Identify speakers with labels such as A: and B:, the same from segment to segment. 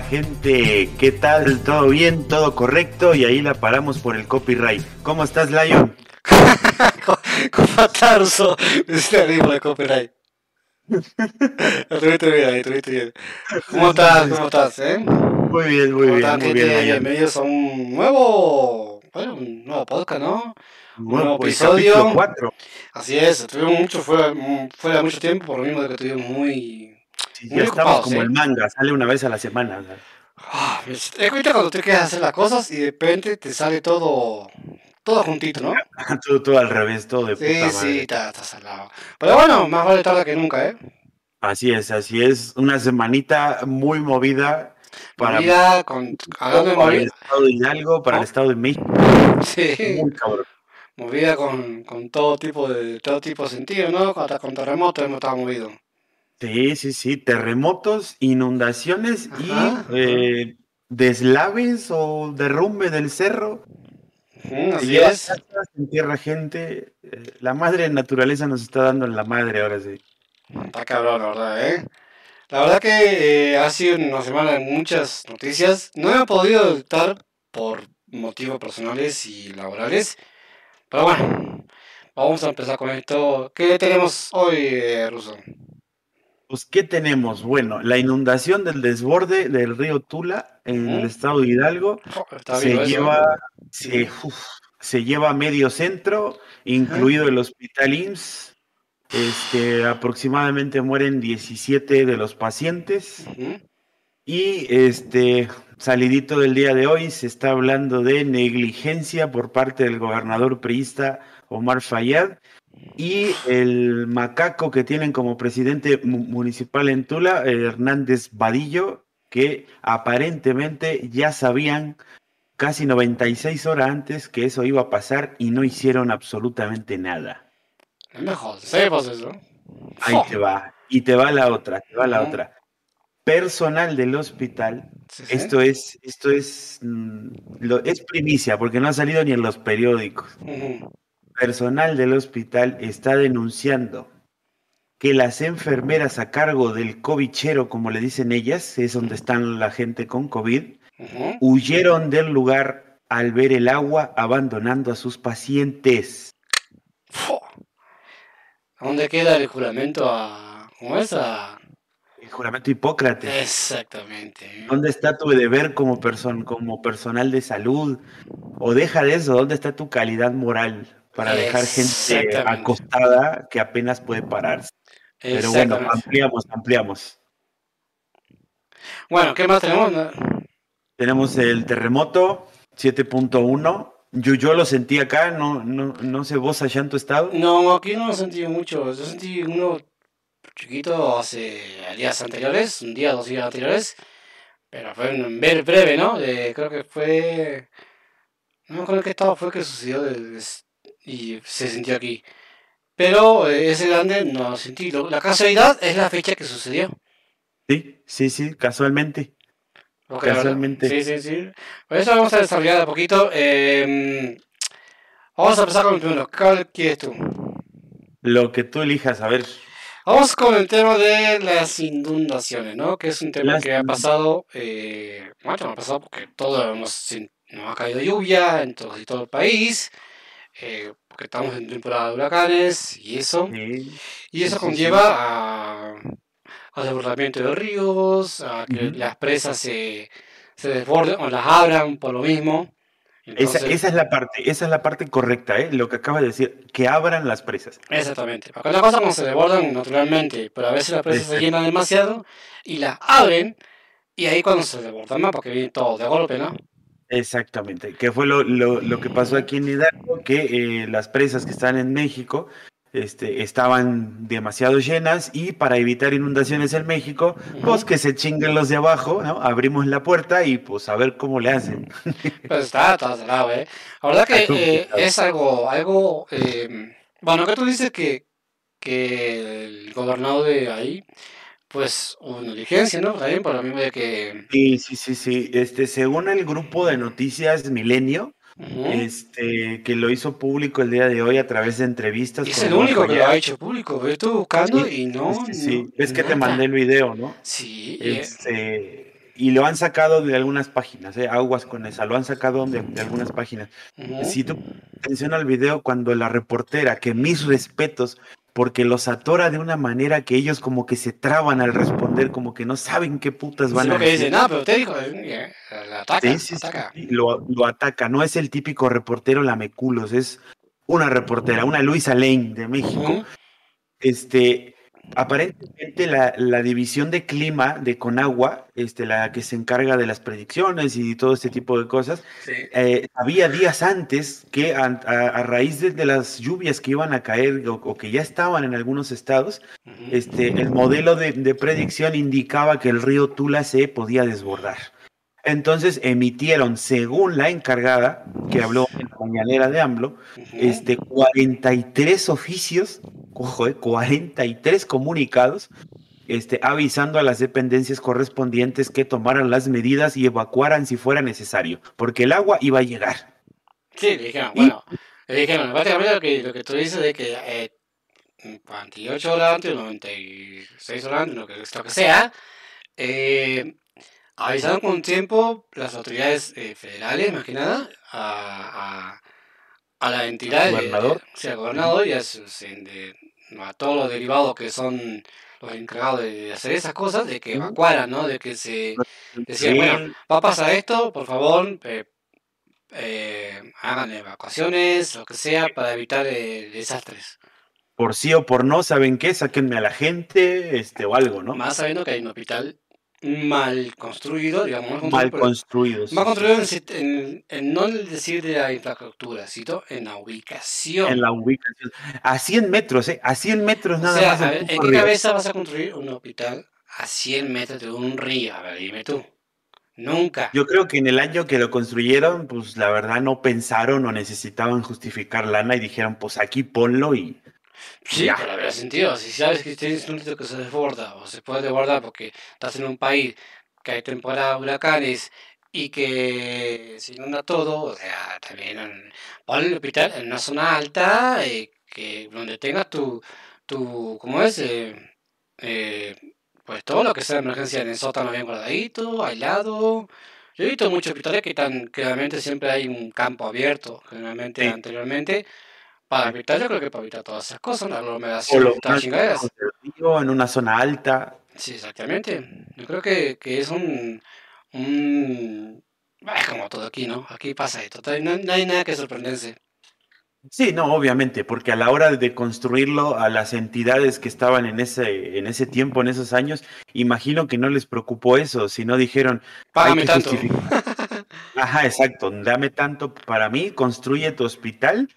A: Gente, ¿qué tal? ¿Todo bien? ¿Todo correcto? Y ahí la paramos por el copyright. ¿Cómo estás, Lion?
B: ¿Cómo estás, Russo? Este mismo de copyright. Bien bien. ¿Cómo estás? ¿Cómo estás, eh?
A: Muy bien, muy bien, muy bien.
B: Bienvenidos a un nuevo, bueno, un nuevo podcast, ¿no? Un nuevo
A: pues,
B: episodio. Así es, estuvimos mucho fuera, fuera mucho tiempo, por lo mismo de que estuvimos muy...
A: Sí, ya estamos como el manga, sale una vez a la semana. ¿no?
B: Ah, cuando tú quieres hacer las cosas y de repente te sale todo, todo juntito, ¿no?
A: todo, todo al revés, todo de
B: Sí,
A: puta
B: sí,
A: madre.
B: está, está salado. Pero bueno, más vale tarde que nunca, ¿eh?
A: Así es, así es. Una semanita muy movida para,
B: Movida con, hablando de
A: para el estado de Hidalgo, para el estado de México.
B: sí,
A: Muy cabrón.
B: movida con, con todo tipo de, todo tipo de sentido, ¿no? Hasta con terremotos hemos estado movidos.
A: Sí, sí, sí. Terremotos, inundaciones
B: Ajá,
A: y eh, deslaves o derrumbe del cerro. Se
B: así es.
A: entierra gente. eh, la madre naturaleza nos está dando la madre ahora sí.
B: Está cabrón, la verdad, ¿eh? La verdad que eh, ha sido una semana de muchas noticias. No he podido estar por motivos personales y laborales. Pero bueno, vamos a empezar con esto. ¿Qué tenemos hoy, eh, Ruso?
A: Pues, ¿qué tenemos? Bueno, la inundación del desborde del río Tula en el estado de Hidalgo
B: Oh,
A: se lleva, se, uf, se lleva medio centro, incluido el hospital IMSS. Este, aproximadamente mueren 17 de los pacientes. Y este, salidito del día de hoy, se está hablando de negligencia por parte del gobernador priista Omar Fayad y el macaco que tienen como presidente mu- municipal en Tula, eh, Hernández Vadillo, que aparentemente ya sabían casi 96 horas antes que eso iba a pasar y no hicieron absolutamente nada.
B: Es mejor, sepas eso.
A: Ahí
B: Oh,
A: te va. Y te va la otra, te va la otra. Personal del hospital
B: sí, sí.
A: Esto es, esto es, mm, lo, es primicia porque no ha salido ni en los periódicos.
B: Ujú.
A: Personal del hospital está denunciando que las enfermeras a cargo del covichero, como le dicen ellas, es donde están la gente con COVID, huyeron del lugar al ver el agua abandonando a sus pacientes.
B: ¿Dónde queda el juramento a... ¿Cómo es? A...
A: El juramento Hipócrates.
B: Exactamente.
A: ¿Dónde está tu deber como, person- como personal de salud? O deja de eso, ¿dónde está tu calidad moral para dejar gente acostada que apenas puede pararse? Pero bueno, ampliamos, ampliamos.
B: Bueno, ¿qué más tenemos?
A: Tenemos el terremoto 7.1. Yo, yo lo sentí acá, no, no, no sé vos allá en tu estado.
B: No, aquí no lo sentí mucho. Yo sentí uno chiquito hace días anteriores, un día, dos días anteriores. Pero fue un ver breve, ¿no? De- creo que fue... No me acuerdo qué estado fue que sucedió de- de- y se sintió aquí. Pero eh, ese grande no lo sentí. La casualidad es la fecha que sucedió.
A: Sí, sí, sí, casualmente.
B: Verdad-
A: Casualmente.
B: Sí, sí, sí. Por eso vamos a desarrollar de a poquito. eh, vamos a empezar con el primero. ¿Cuál quieres tú?
A: Lo que tú elijas, a ver.
B: Vamos con el tema de las inundaciones, ¿no? Que es un tema
A: Las
B: que ha pasado, eh, bueno, no ha pasado porque todo nos, nos ha caído lluvia en todo, en todo el país, eh, porque estamos en temporada de huracanes y eso. Y eso conlleva a, al desbordamiento de ríos, a que las presas se, se desborden o las abran por lo mismo.
A: Esa,
B: Entonces,
A: esa es la parte, esa es la parte correcta, ¿eh? Lo que acabas de decir, que abran las presas.
B: Exactamente. Porque una cosa cuando se desbordan naturalmente, pero a veces las presas se llenan demasiado y las abren y ahí cuando se desbordan más porque viene todo de golpe, ¿no?
A: Exactamente, que fue lo, lo, lo que pasó aquí en Hidalgo, que eh, las presas que están en México este, estaban demasiado llenas y para evitar inundaciones en México, pues que se chinguen los de abajo, ¿no? Abrimos la puerta y pues a ver cómo le hacen.
B: Pues está, salado, ¿eh? La verdad que eh, es algo, algo, eh, bueno, que tú dices que, que el gobernador de ahí, pues una diligencia, ¿no? También por lo mismo de que...
A: Sí, sí, sí, sí. Este, según el grupo de noticias Milenio,
B: Ujú.
A: este, que lo hizo público el día de hoy a través de entrevistas.
B: Es
A: con
B: el único que lo ha hecho público. Yo estuve buscando
A: Sí,
B: y no,
A: sí, sí. Es que te
B: nada.
A: mandé el video, ¿no?
B: Sí,
A: Este, y lo han sacado de algunas páginas, ¿eh? aguas con esa, lo han sacado de, algunas páginas. Si tú atención al video cuando la reportera, que mis respetos, porque los atora de una manera que ellos como que se traban al responder, como que no saben qué putas van a
B: decir. no, pero usted dijo, ataca,
A: sí, Lo, lo, ataca, no es el típico reportero lameculos, es una reportera, una Luisa Lane de México. Este, Aparentemente la, la, división de clima de Conagua, este, la que se encarga de las predicciones y todo este tipo de cosas, eh, había días antes que a, raíz de, las lluvias que iban a caer o, que ya estaban en algunos estados, este, el modelo de, de, predicción indicaba que el río Tula se podía desbordar. Entonces emitieron, según la encargada, que habló en la mañanera de AMLO, este, 43 oficios, ojo, 43 eh, comunicados, este, avisando a las dependencias correspondientes que tomaran las medidas y evacuaran si fuera necesario, porque el agua iba a llegar.
B: Sí, le dijeron, bueno, le dijeron, básicamente lo que, lo que tú dices de que eh, 48 horas antes, 96 horas antes, lo que, lo que sea, eh, avisaron con tiempo las autoridades eh, federales, más que nada, a, a, la entidad,
A: gobernador?
B: De, al gobernador y a, a, todos los derivados que son los encargados de hacer esas cosas, de que evacuaran, ¿no? De que se decían, bueno, va a pasar esto, por favor, eh, eh, hagan evacuaciones, lo que sea, para evitar desastres.
A: Por sí o por no, ¿saben qué? Sáquenme a la gente, este, o algo, ¿no?
B: Más sabiendo que hay un hospital mal construido, digamos.
A: Mal construido.
B: Mal construido en, en, no el decir de la infraestructura, sino en la ubicación.
A: En la ubicación. A 100 metros, ¿eh? A 100 metros nada más.
B: A ver, ¿en qué cabeza vas a construir un hospital a 100 metros de un río? A ver, dime tú. Nunca.
A: Yo creo que en el año que lo construyeron, pues la verdad no pensaron o necesitaban justificar lana y dijeron, pues aquí ponlo y
B: Sí, pero habrá sentido. Si sabes que tienes un sitio que se desborda o se puede desbordar porque estás en un país que hay temporada de huracanes y que se inunda todo, o sea, también pon el hospital en una zona alta eh, que donde tengas tu, tu ¿cómo es? Eh, eh, pues todo lo que sea emergencia en el sótano bien guardadito, aislado. Yo he visto muchos hospitales que están, claramente siempre hay un campo abierto, generalmente anteriormente, para evitar, yo creo que para evitar todas esas cosas, la aglomeración y todas chingaderas.
A: En una zona alta.
B: Sí, exactamente. Yo creo que, que es un, un... Es como todo aquí, ¿no? Aquí pasa esto. No, hay nada que sorprenderse.
A: Sí, no, obviamente, porque a la hora de construirlo a las entidades que estaban en ese, en ese tiempo, en esos años, imagino que no les preocupó eso, si no dijeron,
B: Págame tanto.
A: Ajá, exacto. Dame tanto para mí, construye tu hospital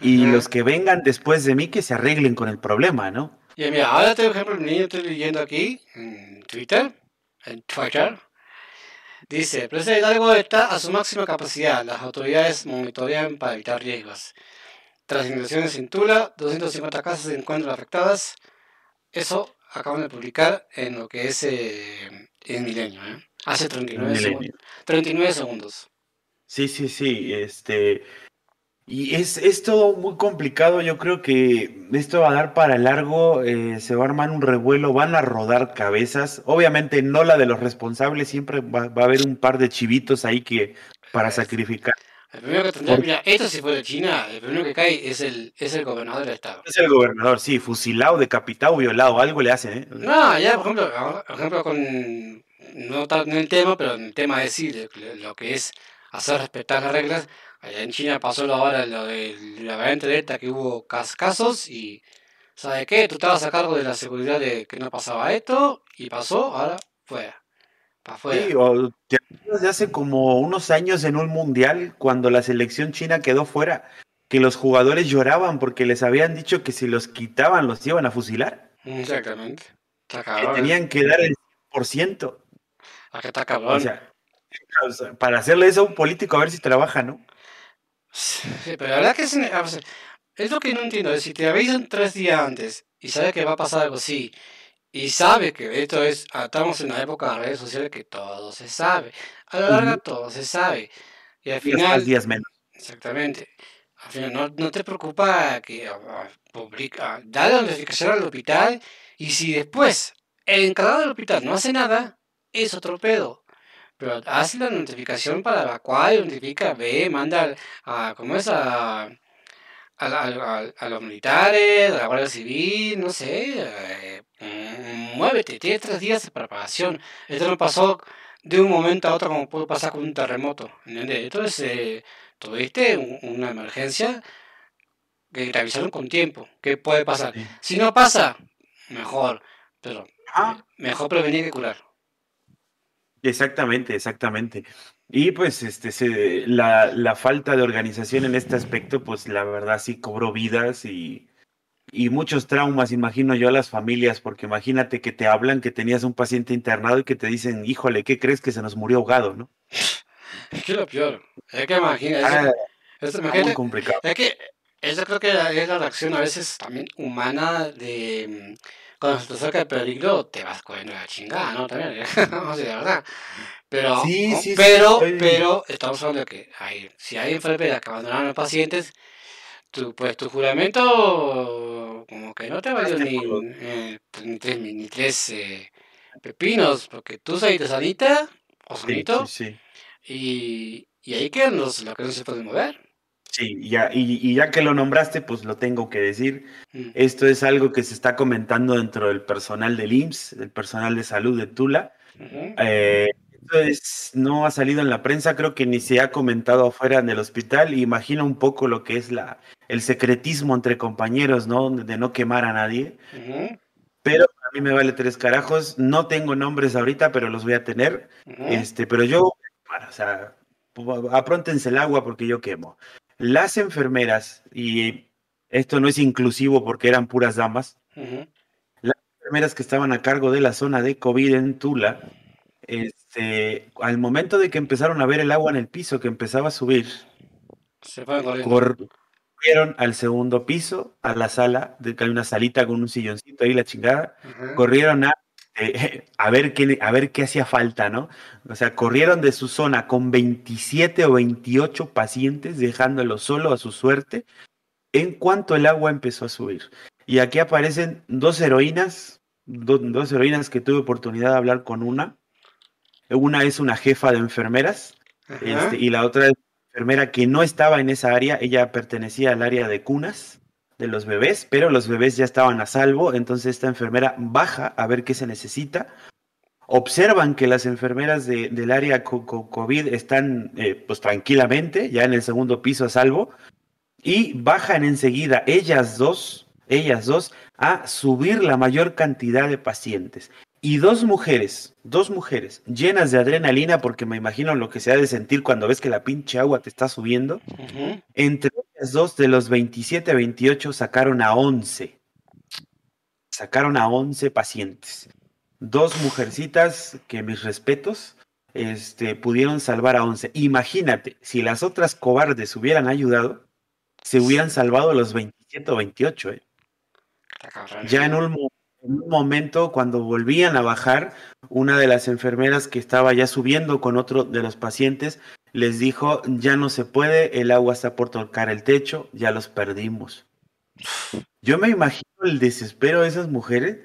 A: y los que vengan después de mí que se arreglen con el problema, ¿no?
B: Y mira, ahora por ejemplo, el niño estoy leyendo aquí en Twitter, en Twitter, dice, Plaza Hidalgo está a su máxima capacidad. Las autoridades monitorean para evitar riesgos. Tras inundaciones en Tula, 250 casas se encuentran afectadas. Eso acaban de publicar en lo que es eh, el milenio, ¿eh? Hace 39 segundos. 39 segundos.
A: Sí, sí, sí. Este. Y es, es, todo muy complicado. Yo creo que esto va a dar para largo. Eh, se va a armar un revuelo. Van a rodar cabezas. Obviamente no la de los responsables. Siempre va, a haber un par de chivitos ahí que para sacrificar.
B: El primero que tendrá, mira, esto si fue de China, el primero que cae es el, es el gobernador del estado.
A: Es el gobernador, sí, fusilado, decapitado, violado, algo le hacen, ¿eh?
B: No, ya, por ejemplo, por ejemplo con no en el tema, pero en el tema de decir lo que es hacer respetar las reglas. Allá en China pasó lo ahora lo de la variante Delta que hubo casos y ¿sabe qué? Tú estabas a cargo de la seguridad de que no pasaba esto y pasó, ahora fuera. Para afuera. Sí, o
A: de hace como unos años en un mundial cuando la selección china quedó fuera, que los jugadores lloraban porque les habían dicho que si los quitaban los iban a fusilar.
B: Exactamente.
A: que tenían que dar el 100%.
B: ¿A qué está cabrón?
A: O sea, para hacerle eso a un político a ver si trabaja, ¿no?
B: Sí, pero la verdad que es, es lo que no entiendo. Es si te avisan tres días antes y sabes que va a pasar algo así, y sabe que esto es, ah, estamos en una época de redes sociales que todo se sabe. A la larga todo se sabe. Y al final...
A: días menos.
B: Exactamente. Al final no, no te preocupa que uh, publica, da la notificación al hospital y si después el encargado del hospital no hace nada, es otro pedo. pero haz la notificación para evacuar, notifica, ve, manda a, ¿cómo es? A, a, a, a, los militares, a la Guardia Civil, no sé, eh, mm, muévete, tiene tres días de preparación. Esto no pasó de un momento a otro como puede pasar con un terremoto, ¿entiendes? Entonces, eh, tuviste una emergencia que te avisaron con tiempo, ¿qué puede pasar? Si no pasa, mejor, pero ah. mejor prevenir que curar.
A: Exactamente, exactamente. Y pues este se, la, la, falta de organización en este aspecto, pues la verdad sí cobró vidas y, y muchos traumas, imagino yo, a las familias, porque imagínate que te hablan que tenías un paciente internado y que te dicen, híjole, ¿qué crees que se nos murió ahogado, no?
B: Es que lo peor, es que imagina, ah, es, muy complicado. Es que eso creo que es la reacción a veces también humana de cuando se te acerca el peligro, te vas corriendo la chingada, ¿no? También, no sé, verdad. Pero, sí, sí, pero, pero, estamos hablando de que hay, si hay enfermeras que abandonaron a los pacientes, tu, pues tu juramento como que no te valió ni, eh, ni tres, ni tres eh, pepinos, porque tú saliste sanita o sanito, y, y ahí quedan los, los que no se pueden mover.
A: Sí, ya, y, ya que lo nombraste, pues lo tengo que decir. Mm. Esto es algo que se está comentando dentro del personal del IMSS, del personal de salud de Tula. Eh, no ha salido en la prensa, creo que ni se ha comentado afuera del hospital. Imagina un poco lo que es la, el secretismo entre compañeros, ¿no? De no quemar a nadie. Pero a mí me vale tres carajos. No tengo nombres ahorita, pero los voy a tener. Este, pero yo, o sea, apróntense el agua porque yo quemo. Las enfermeras, y esto no es inclusivo porque eran puras damas, las enfermeras que estaban a cargo de la zona de COVID en Tula, este, al momento de que empezaron a ver el agua en el piso que empezaba a subir, se corrieron al segundo piso, a la sala, de que hay una salita con un silloncito ahí, la chingada, corrieron a eh, a, ver qué, a ver qué hacía falta, ¿no? O sea, corrieron de su zona con 27 o 28 pacientes, dejándolo solo a su suerte, en cuanto el agua empezó a subir. Y aquí aparecen dos heroínas, dos heroínas que tuve oportunidad de hablar con una. Una es una jefa de enfermeras este, y la otra es una enfermera que no estaba en esa área, ella pertenecía al área de cunas de los bebés, pero los bebés ya estaban a salvo, entonces esta enfermera baja a ver qué se necesita. Observan que las enfermeras del área COVID están eh, pues tranquilamente, ya en el segundo piso a salvo, y bajan enseguida ellas dos, ellas dos, a subir la mayor cantidad de pacientes. Y dos mujeres, dos mujeres llenas de adrenalina, porque me imagino lo que se ha de sentir cuando ves que la pinche agua te está subiendo. Entre ellas dos, de los 27 a 28, sacaron a 11. Sacaron a 11 pacientes. Dos mujercitas, que mis respetos, este, pudieron salvar a 11. Imagínate, si las otras cobardes hubieran ayudado, se hubieran salvado los 27 o 28. ¿eh? Ya en un en un momento, cuando volvían a bajar, una de las enfermeras que estaba ya subiendo con otro de los pacientes les dijo, ya no se puede, el agua está por tocar el techo, ya los perdimos. Yo me imagino el desespero de esas mujeres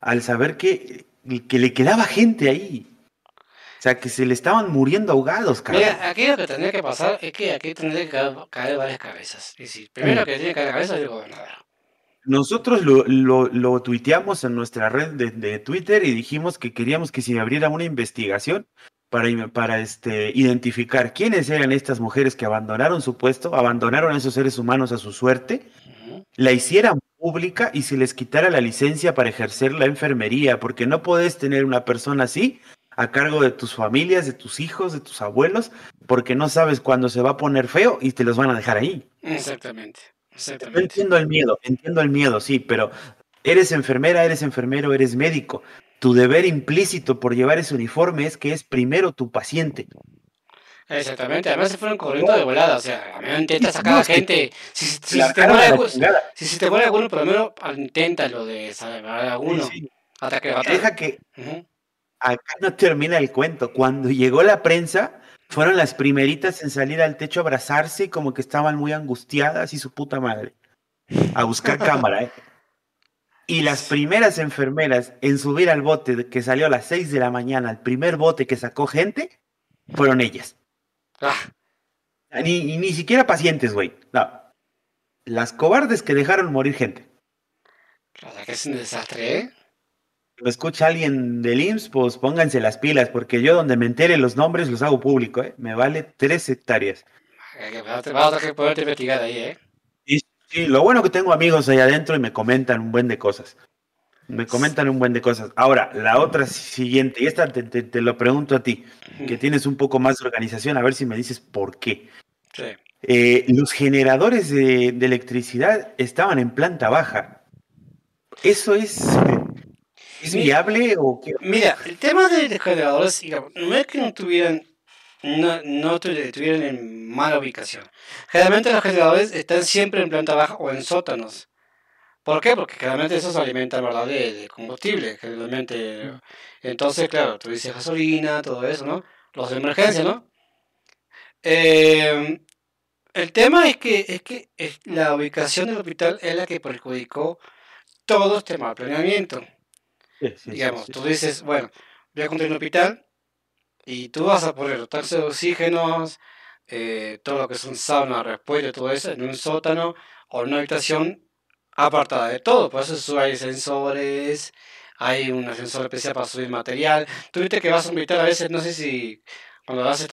A: al saber que, que le quedaba gente ahí. O sea, que se le estaban muriendo ahogados,
B: cara. Mira, aquí lo que tendría que pasar es que aquí tendría que caer, varias cabezas. Y si primero que tiene que caer la cabeza es el gobernador.
A: Nosotros lo, lo, lo, tuiteamos en nuestra red de, Twitter y dijimos que queríamos que se abriera una investigación para, para este, identificar quiénes eran estas mujeres que abandonaron su puesto, abandonaron a esos seres humanos a su suerte, la hicieran pública y se les quitara la licencia para ejercer la enfermería, porque no puedes tener una persona así a cargo de tus familias, de tus hijos, de tus abuelos, porque no sabes cuándo se va a poner feo y te los van a dejar ahí.
B: Exactamente
A: entiendo el miedo, entiendo el miedo, sí, pero eres enfermera, eres enfermero, eres médico. Tu deber implícito por llevar ese uniforme es que es primero tu paciente.
B: Exactamente, además se fueron corriendo de volada, o sea, a mí me intenta sacar a gente. Si, si, si, te muere alguno, si, si, te muere alguno, por lo menos inténtalo de salvar a uno. Hasta que,
A: Deja que acá no termina el cuento. Cuando llegó la prensa, fueron las primeritas en salir al techo a abrazarse, como que estaban muy angustiadas y su puta madre. A buscar cámara, ¿eh? Y las primeras enfermeras en subir al bote que salió a las 6 de la mañana, el primer bote que sacó gente, fueron ellas. Ah. Ni, ni siquiera pacientes, güey. No. Las cobardes que dejaron morir gente.
B: O sea que es un desastre, ¿eh?
A: Lo escucha alguien del IMSS, pues pónganse las pilas, porque yo donde me entere los nombres los hago público, ¿eh? Me vale tres hectáreas.
B: Vamos a que poderte investigar ahí, ¿eh?
A: Y, sí, lo bueno que tengo amigos ahí adentro y me comentan un buen de cosas. Me comentan un buen de cosas. Ahora, la otra siguiente, y esta te, lo pregunto a ti, que tienes un poco más de organización, a ver si me dices por qué. Sí. Eh, los generadores de, electricidad estaban en planta baja. Eso es, ¿es viable o qué?
B: Mira, el tema de los generadores, no es que no tuvieran no, no estuvieran en mala ubicación. Generalmente los generadores están siempre en planta baja o en sótanos. ¿Por qué? Porque generalmente esos se alimentan ¿verdad? De, combustible, generalmente. Entonces, claro, tú dices gasolina, todo eso, ¿no? Los de emergencia, ¿no? Eh, el tema es que, es que la ubicación del hospital es la que perjudicó todo este mal planeamiento. Digamos, tú dices, bueno, voy a construir un hospital y tú vas a poner tanques de oxígenos, eh, todo lo que es un sauna, respuesta, todo eso, en un sótano o en una habitación apartada de todo. Por eso hay sensores, hay un ascensor especial para subir material. Tú viste que vas a invitar a veces, no sé si cuando haces